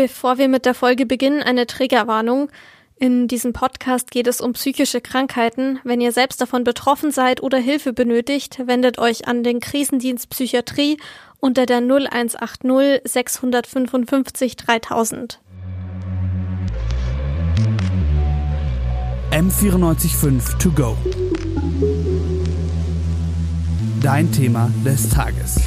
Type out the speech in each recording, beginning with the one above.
Bevor wir mit der Folge beginnen, eine Triggerwarnung. In diesem Podcast geht es um psychische Krankheiten. Wenn ihr selbst davon betroffen seid oder Hilfe benötigt, wendet euch an den Krisendienst Psychiatrie unter der 0180 655 3000. M945 To Go. Dein Thema des Tages.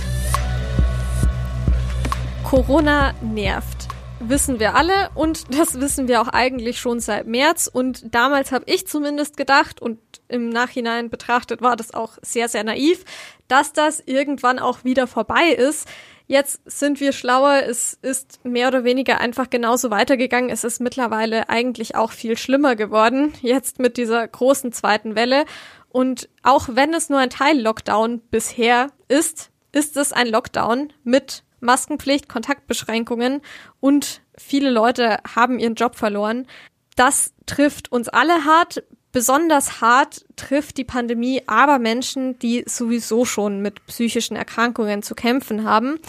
Corona nervt wissen wir alle und das wissen wir auch eigentlich schon seit März. Und damals habe ich zumindest gedacht und im Nachhinein betrachtet war das auch sehr, sehr naiv, dass das irgendwann auch wieder vorbei ist. Jetzt sind wir schlauer. Es ist mehr oder weniger einfach genauso weitergegangen. Es ist mittlerweile eigentlich auch viel schlimmer geworden, jetzt mit dieser großen zweiten Welle. Und auch wenn es nur ein Teil-Lockdown bisher ist, ist es ein Lockdown mit Maskenpflicht, Kontaktbeschränkungen und viele Leute haben ihren Job verloren. Das trifft uns alle hart. Besonders hart trifft die Pandemie aber Menschen, die sowieso schon mit psychischen Erkrankungen zu kämpfen haben.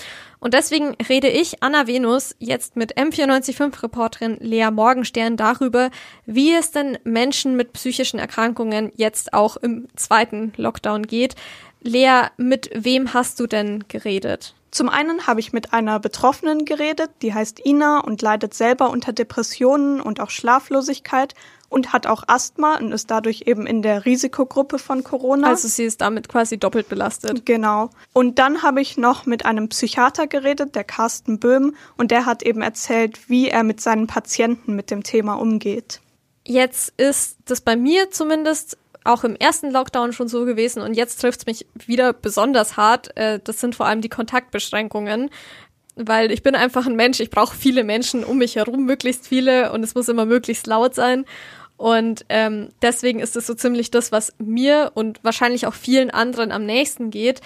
Und deswegen rede ich, Anna Venus, jetzt mit M945-Reporterin Lea Morgenstern darüber, wie es denn Menschen mit psychischen Erkrankungen jetzt auch im zweiten Lockdown geht. Lea, mit wem hast du denn geredet? Zum einen habe ich mit einer Betroffenen geredet, die heißt Ina und leidet selber unter Depressionen und auch Schlaflosigkeit und hat auch Asthma und ist dadurch eben in der Risikogruppe von Corona. Also sie ist damit quasi doppelt belastet. Genau. Und dann habe ich noch mit einem Psychiater geredet, der Carsten Böhm, und der hat eben erzählt, wie er mit seinen Patienten mit dem Thema umgeht. Jetzt ist das bei mir zumindest auch im ersten Lockdown schon so gewesen und jetzt trifft es mich wieder besonders hart. Äh, das sind vor allem die Kontaktbeschränkungen, weil ich bin einfach ein Mensch. Ich brauche viele Menschen um mich herum, möglichst viele und es muss immer möglichst laut sein. Und ähm, deswegen ist es so ziemlich das, was mir und wahrscheinlich auch vielen anderen am nächsten geht.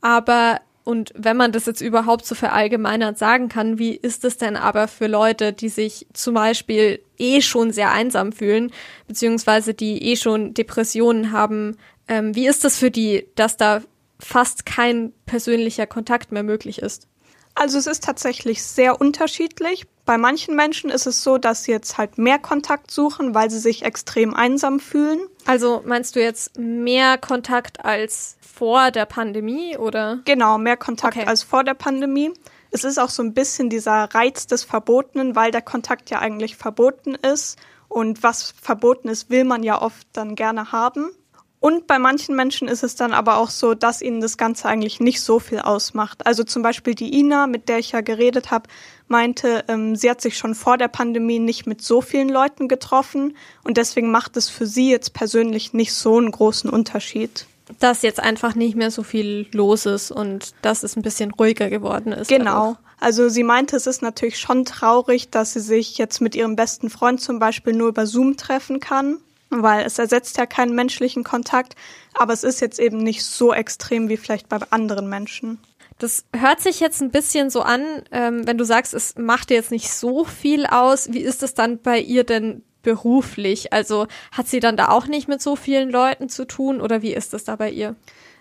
Aber und wenn man das jetzt überhaupt so verallgemeinert sagen kann, wie ist es denn aber für Leute, die sich zum Beispiel eh schon sehr einsam fühlen, beziehungsweise die eh schon Depressionen haben? Ähm, wie ist das für die, dass da fast kein persönlicher Kontakt mehr möglich ist? Also es ist tatsächlich sehr unterschiedlich. Bei manchen Menschen ist es so, dass sie jetzt halt mehr Kontakt suchen, weil sie sich extrem einsam fühlen. Also meinst du jetzt mehr Kontakt als vor der Pandemie oder? Genau, mehr Kontakt okay. als vor der Pandemie. Es ist auch so ein bisschen dieser Reiz des Verbotenen, weil der Kontakt ja eigentlich verboten ist. Und was verboten ist, will man ja oft dann gerne haben. Und bei manchen Menschen ist es dann aber auch so, dass ihnen das Ganze eigentlich nicht so viel ausmacht. Also zum Beispiel die Ina, mit der ich ja geredet habe, meinte, ähm, sie hat sich schon vor der Pandemie nicht mit so vielen Leuten getroffen und deswegen macht es für sie jetzt persönlich nicht so einen großen Unterschied. Dass jetzt einfach nicht mehr so viel los ist und dass es ein bisschen ruhiger geworden ist. Genau. Also sie meinte, es ist natürlich schon traurig, dass sie sich jetzt mit ihrem besten Freund zum Beispiel nur über Zoom treffen kann weil es ersetzt ja keinen menschlichen Kontakt, aber es ist jetzt eben nicht so extrem wie vielleicht bei anderen Menschen. Das hört sich jetzt ein bisschen so an, ähm, wenn du sagst, es macht dir jetzt nicht so viel aus. Wie ist es dann bei ihr denn beruflich? Also hat sie dann da auch nicht mit so vielen Leuten zu tun oder wie ist es da bei ihr?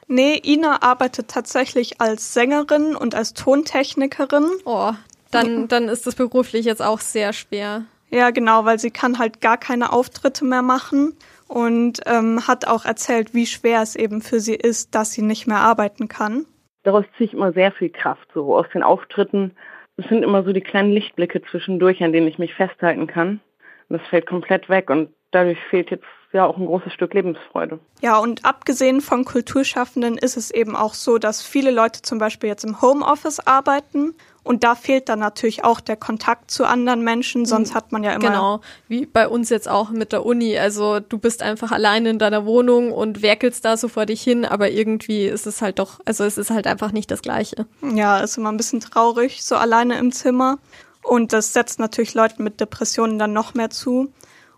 Nee, Ina arbeitet tatsächlich als Sängerin und als Tontechnikerin. Oh, dann, dann ist das beruflich jetzt auch sehr schwer. Ja, genau, weil sie kann halt gar keine Auftritte mehr machen und ähm, hat auch erzählt, wie schwer es eben für sie ist, dass sie nicht mehr arbeiten kann. Daraus ziehe ich immer sehr viel Kraft, so aus den Auftritten. Es sind immer so die kleinen Lichtblicke zwischendurch, an denen ich mich festhalten kann. Und das fällt komplett weg und dadurch fehlt jetzt ja auch ein großes Stück Lebensfreude. Ja, und abgesehen von Kulturschaffenden ist es eben auch so, dass viele Leute zum Beispiel jetzt im Homeoffice arbeiten und da fehlt dann natürlich auch der Kontakt zu anderen Menschen, sonst hat man ja immer. Genau, wie bei uns jetzt auch mit der Uni. Also du bist einfach alleine in deiner Wohnung und werkelst da so vor dich hin, aber irgendwie ist es halt doch, also es ist halt einfach nicht das Gleiche. Ja, ist immer ein bisschen traurig, so alleine im Zimmer. Und das setzt natürlich Leuten mit Depressionen dann noch mehr zu.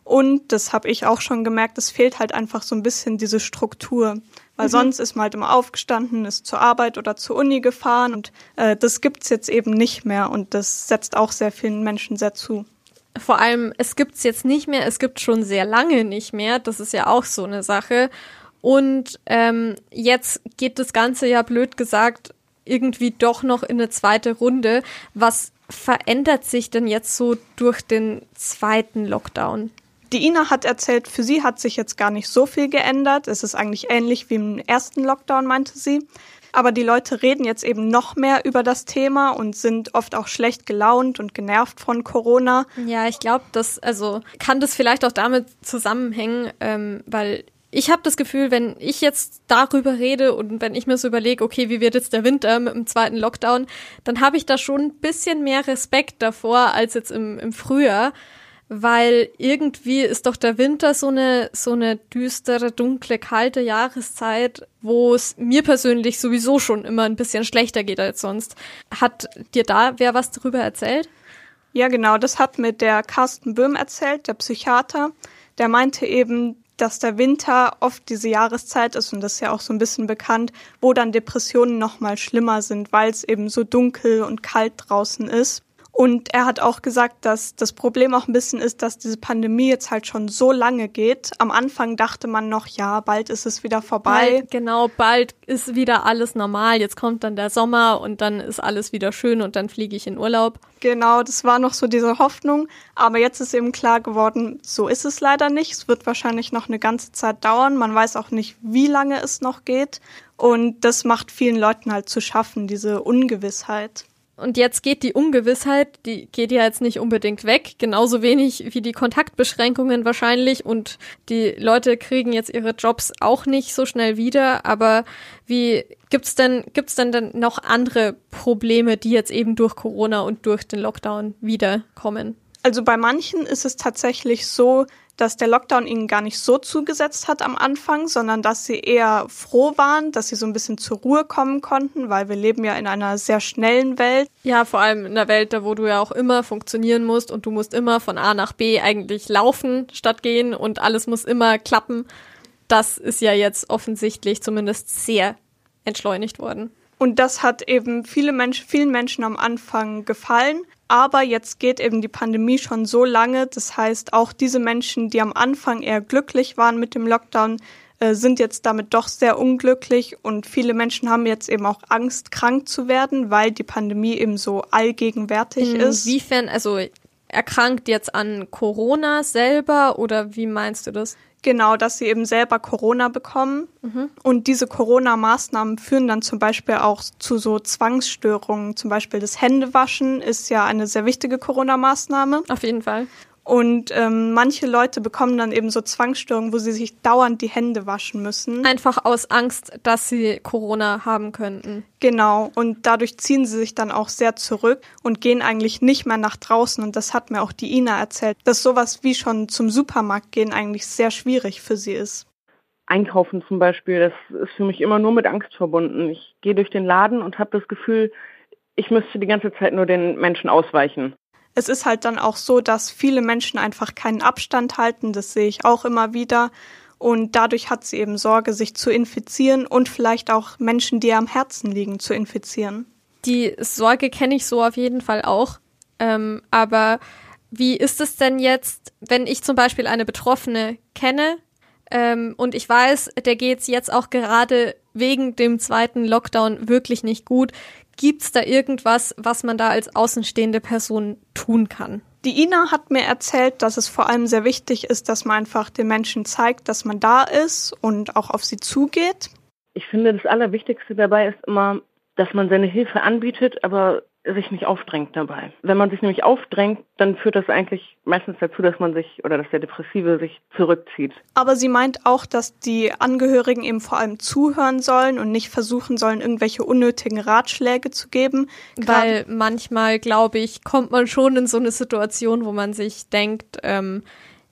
Und das habe ich auch schon gemerkt, es fehlt halt einfach so ein bisschen diese Struktur. Weil mhm. sonst ist man halt immer aufgestanden, ist zur Arbeit oder zur Uni gefahren und äh, das gibt's jetzt eben nicht mehr und das setzt auch sehr vielen Menschen sehr zu. Vor allem, es gibt's jetzt nicht mehr, es gibt schon sehr lange nicht mehr. Das ist ja auch so eine Sache. Und ähm, jetzt geht das Ganze ja blöd gesagt irgendwie doch noch in eine zweite Runde. Was verändert sich denn jetzt so durch den zweiten Lockdown? Die Ina hat erzählt, für sie hat sich jetzt gar nicht so viel geändert. Es ist eigentlich ähnlich wie im ersten Lockdown, meinte sie. Aber die Leute reden jetzt eben noch mehr über das Thema und sind oft auch schlecht gelaunt und genervt von Corona. Ja, ich glaube, das, also kann das vielleicht auch damit zusammenhängen, ähm, weil ich habe das Gefühl, wenn ich jetzt darüber rede und wenn ich mir so überlege, okay, wie wird jetzt der Winter mit dem zweiten Lockdown, dann habe ich da schon ein bisschen mehr Respekt davor als jetzt im, im Frühjahr weil irgendwie ist doch der Winter so eine so eine düstere, dunkle, kalte Jahreszeit, wo es mir persönlich sowieso schon immer ein bisschen schlechter geht als sonst. Hat dir da wer was darüber erzählt? Ja, genau, das hat mir der Carsten Böhm erzählt, der Psychiater. Der meinte eben, dass der Winter oft diese Jahreszeit ist und das ist ja auch so ein bisschen bekannt, wo dann Depressionen noch mal schlimmer sind, weil es eben so dunkel und kalt draußen ist. Und er hat auch gesagt, dass das Problem auch ein bisschen ist, dass diese Pandemie jetzt halt schon so lange geht. Am Anfang dachte man noch, ja, bald ist es wieder vorbei. Bald, genau, bald ist wieder alles normal. Jetzt kommt dann der Sommer und dann ist alles wieder schön und dann fliege ich in Urlaub. Genau, das war noch so diese Hoffnung. Aber jetzt ist eben klar geworden, so ist es leider nicht. Es wird wahrscheinlich noch eine ganze Zeit dauern. Man weiß auch nicht, wie lange es noch geht. Und das macht vielen Leuten halt zu schaffen, diese Ungewissheit. Und jetzt geht die Ungewissheit, die geht ja jetzt nicht unbedingt weg, genauso wenig wie die Kontaktbeschränkungen wahrscheinlich und die Leute kriegen jetzt ihre Jobs auch nicht so schnell wieder, aber wie gibt's denn gibt's denn denn noch andere Probleme, die jetzt eben durch Corona und durch den Lockdown wiederkommen? Also bei manchen ist es tatsächlich so, dass der Lockdown ihnen gar nicht so zugesetzt hat am Anfang, sondern dass sie eher froh waren, dass sie so ein bisschen zur Ruhe kommen konnten, weil wir leben ja in einer sehr schnellen Welt. Ja, vor allem in einer Welt, da wo du ja auch immer funktionieren musst und du musst immer von A nach B eigentlich laufen statt gehen und alles muss immer klappen. Das ist ja jetzt offensichtlich zumindest sehr entschleunigt worden. Und das hat eben viele Menschen, vielen Menschen am Anfang gefallen. Aber jetzt geht eben die Pandemie schon so lange. Das heißt, auch diese Menschen, die am Anfang eher glücklich waren mit dem Lockdown, äh, sind jetzt damit doch sehr unglücklich. Und viele Menschen haben jetzt eben auch Angst, krank zu werden, weil die Pandemie eben so allgegenwärtig ist. Inwiefern, also erkrankt jetzt an Corona selber oder wie meinst du das? Genau, dass sie eben selber Corona bekommen. Mhm. Und diese Corona-Maßnahmen führen dann zum Beispiel auch zu so Zwangsstörungen. Zum Beispiel das Händewaschen ist ja eine sehr wichtige Corona-Maßnahme. Auf jeden Fall. Und ähm, manche Leute bekommen dann eben so Zwangsstörungen, wo sie sich dauernd die Hände waschen müssen. Einfach aus Angst, dass sie Corona haben könnten. Genau. Und dadurch ziehen sie sich dann auch sehr zurück und gehen eigentlich nicht mehr nach draußen. Und das hat mir auch die Ina erzählt, dass sowas wie schon zum Supermarkt gehen eigentlich sehr schwierig für sie ist. Einkaufen zum Beispiel, das ist für mich immer nur mit Angst verbunden. Ich gehe durch den Laden und habe das Gefühl, ich müsste die ganze Zeit nur den Menschen ausweichen. Es ist halt dann auch so, dass viele Menschen einfach keinen Abstand halten. Das sehe ich auch immer wieder. Und dadurch hat sie eben Sorge, sich zu infizieren und vielleicht auch Menschen, die ihr am Herzen liegen, zu infizieren. Die Sorge kenne ich so auf jeden Fall auch. Ähm, aber wie ist es denn jetzt, wenn ich zum Beispiel eine Betroffene kenne ähm, und ich weiß, der geht jetzt auch gerade wegen dem zweiten Lockdown wirklich nicht gut. Gibt's da irgendwas, was man da als außenstehende Person tun kann? Die Ina hat mir erzählt, dass es vor allem sehr wichtig ist, dass man einfach den Menschen zeigt, dass man da ist und auch auf sie zugeht. Ich finde, das Allerwichtigste dabei ist immer, dass man seine Hilfe anbietet, aber sich nicht aufdrängt dabei. Wenn man sich nämlich aufdrängt, dann führt das eigentlich meistens dazu, dass man sich oder dass der Depressive sich zurückzieht. Aber sie meint auch, dass die Angehörigen eben vor allem zuhören sollen und nicht versuchen sollen, irgendwelche unnötigen Ratschläge zu geben. Weil manchmal, glaube ich, kommt man schon in so eine Situation, wo man sich denkt, ähm,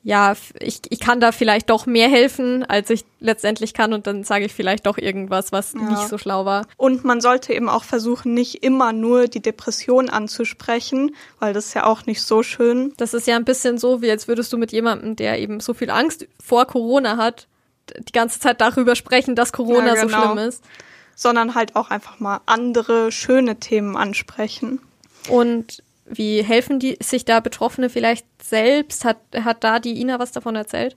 ja, ich, ich kann da vielleicht doch mehr helfen, als ich letztendlich kann und dann sage ich vielleicht doch irgendwas, was ja. nicht so schlau war. Und man sollte eben auch versuchen, nicht immer nur die Depression anzusprechen, weil das ist ja auch nicht so schön. Das ist ja ein bisschen so, wie als würdest du mit jemandem, der eben so viel Angst vor Corona hat, die ganze Zeit darüber sprechen, dass Corona ja, genau. so schlimm ist. Sondern halt auch einfach mal andere schöne Themen ansprechen. Und wie helfen die sich da Betroffene vielleicht selbst? Hat, hat da die Ina was davon erzählt?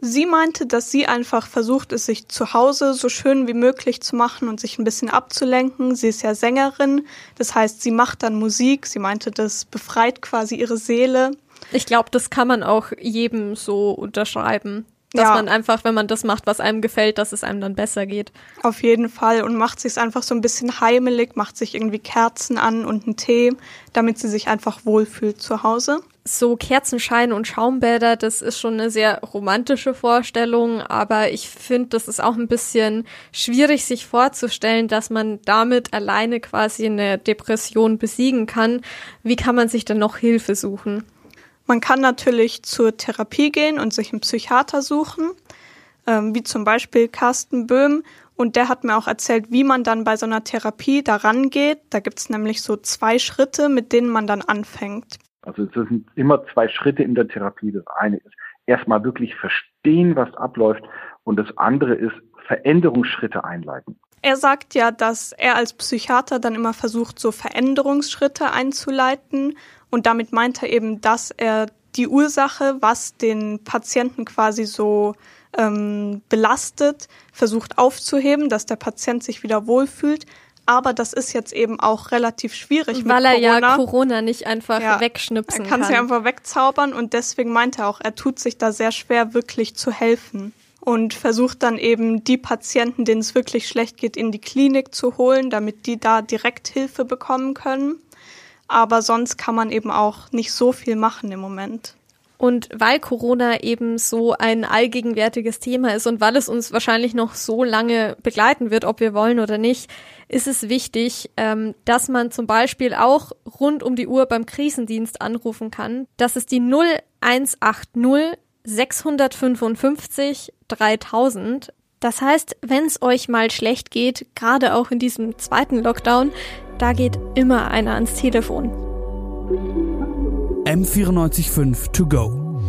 Sie meinte, dass sie einfach versucht, es sich zu Hause so schön wie möglich zu machen und sich ein bisschen abzulenken. Sie ist ja Sängerin, das heißt, sie macht dann Musik. Sie meinte, das befreit quasi ihre Seele. Ich glaube, das kann man auch jedem so unterschreiben. Dass ja. man einfach, wenn man das macht, was einem gefällt, dass es einem dann besser geht. Auf jeden Fall und macht sich einfach so ein bisschen heimelig, macht sich irgendwie Kerzen an und einen Tee, damit sie sich einfach wohlfühlt zu Hause so Kerzenschein und Schaumbäder, das ist schon eine sehr romantische Vorstellung, aber ich finde, das ist auch ein bisschen schwierig, sich vorzustellen, dass man damit alleine quasi eine Depression besiegen kann. Wie kann man sich denn noch Hilfe suchen? Man kann natürlich zur Therapie gehen und sich einen Psychiater suchen, ähm, wie zum Beispiel Carsten Böhm. Und der hat mir auch erzählt, wie man dann bei so einer Therapie daran geht. Da gibt es nämlich so zwei Schritte, mit denen man dann anfängt. Also es sind immer zwei Schritte in der Therapie. Das eine ist erstmal wirklich verstehen, was abläuft und das andere ist Veränderungsschritte einleiten. Er sagt ja, dass er als Psychiater dann immer versucht, so Veränderungsschritte einzuleiten und damit meint er eben, dass er die Ursache, was den Patienten quasi so ähm, belastet, versucht aufzuheben, dass der Patient sich wieder wohlfühlt, aber das ist jetzt eben auch relativ schwierig Weil mit Corona. er ja Corona nicht einfach ja, wegschnipsen kann. Er kann sie einfach wegzaubern und deswegen meint er auch, er tut sich da sehr schwer, wirklich zu helfen. Und versucht dann eben die Patienten, denen es wirklich schlecht geht, in die Klinik zu holen, damit die da direkt Hilfe bekommen können. Aber sonst kann man eben auch nicht so viel machen im Moment. Und weil Corona eben so ein allgegenwärtiges Thema ist und weil es uns wahrscheinlich noch so lange begleiten wird, ob wir wollen oder nicht, ist es wichtig, ähm, dass man zum Beispiel auch rund um die Uhr beim Krisendienst anrufen kann. Das ist die 0180 655 3000. Das heißt, wenn es euch mal schlecht geht, gerade auch in diesem zweiten Lockdown, da geht immer einer ans Telefon. M945 To Go.